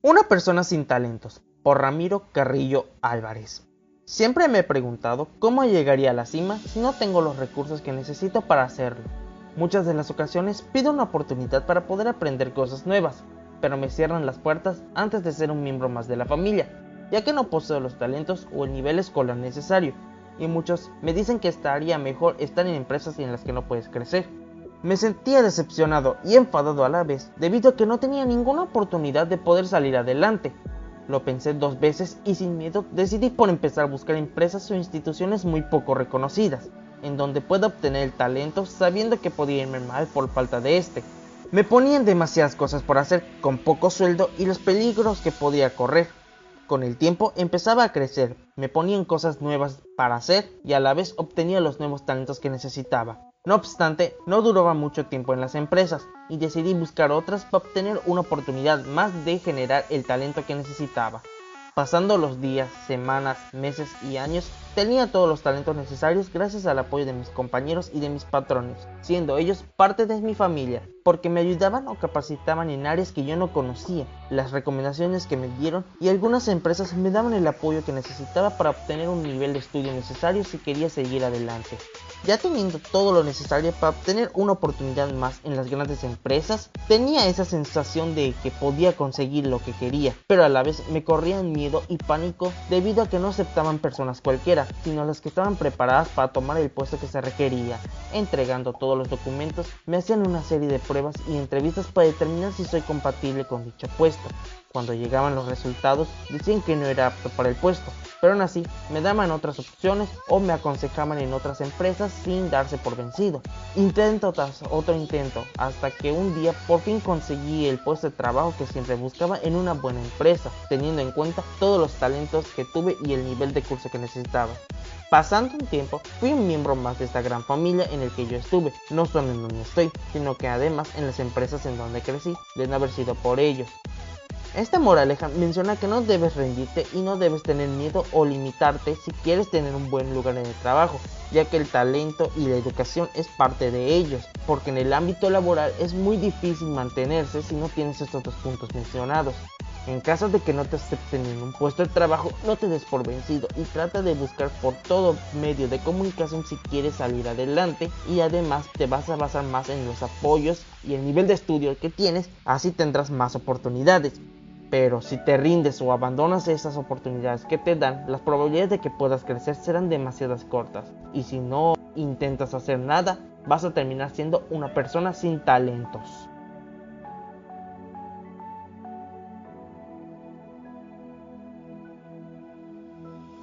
Una persona sin talentos, por Ramiro Carrillo Álvarez. Siempre me he preguntado cómo llegaría a la cima si no tengo los recursos que necesito para hacerlo. Muchas de las ocasiones pido una oportunidad para poder aprender cosas nuevas, pero me cierran las puertas antes de ser un miembro más de la familia, ya que no poseo los talentos o el nivel escolar necesario, y muchos me dicen que estaría mejor estar en empresas en las que no puedes crecer. Me sentía decepcionado y enfadado a la vez debido a que no tenía ninguna oportunidad de poder salir adelante. Lo pensé dos veces y sin miedo decidí por empezar a buscar empresas o instituciones muy poco reconocidas, en donde pueda obtener el talento sabiendo que podía irme mal por falta de este. Me ponían demasiadas cosas por hacer con poco sueldo y los peligros que podía correr. Con el tiempo empezaba a crecer, me ponían cosas nuevas para hacer y a la vez obtenía los nuevos talentos que necesitaba. No obstante, no duraba mucho tiempo en las empresas y decidí buscar otras para obtener una oportunidad más de generar el talento que necesitaba. Pasando los días, semanas, meses y años, tenía todos los talentos necesarios gracias al apoyo de mis compañeros y de mis patrones, siendo ellos parte de mi familia, porque me ayudaban o capacitaban en áreas que yo no conocía, las recomendaciones que me dieron y algunas empresas me daban el apoyo que necesitaba para obtener un nivel de estudio necesario si quería seguir adelante. Ya teniendo todo lo necesario para obtener una oportunidad más en las grandes empresas, tenía esa sensación de que podía conseguir lo que quería, pero a la vez me corrían miedo y pánico debido a que no aceptaban personas cualquiera, sino las que estaban preparadas para tomar el puesto que se requería. Entregando todos los documentos, me hacían una serie de pruebas y entrevistas para determinar si soy compatible con dicho puesto. Cuando llegaban los resultados, decían que no era apto para el puesto, pero aún así me daban otras opciones o me aconsejaban en otras empresas sin darse por vencido. Intento tras otro intento, hasta que un día por fin conseguí el puesto de trabajo que siempre buscaba en una buena empresa, teniendo en cuenta todos los talentos que tuve y el nivel de curso que necesitaba. Pasando un tiempo, fui un miembro más de esta gran familia en el que yo estuve, no solo en donde estoy, sino que además en las empresas en donde crecí, de no haber sido por ellos. Esta moraleja menciona que no debes rendirte y no debes tener miedo o limitarte si quieres tener un buen lugar en el trabajo, ya que el talento y la educación es parte de ellos, porque en el ámbito laboral es muy difícil mantenerse si no tienes estos dos puntos mencionados. En caso de que no te acepten en un puesto de trabajo, no te des por vencido y trata de buscar por todo medio de comunicación si quieres salir adelante y además te vas a basar más en los apoyos y el nivel de estudio que tienes, así tendrás más oportunidades. Pero si te rindes o abandonas esas oportunidades que te dan, las probabilidades de que puedas crecer serán demasiadas cortas. Y si no intentas hacer nada, vas a terminar siendo una persona sin talentos.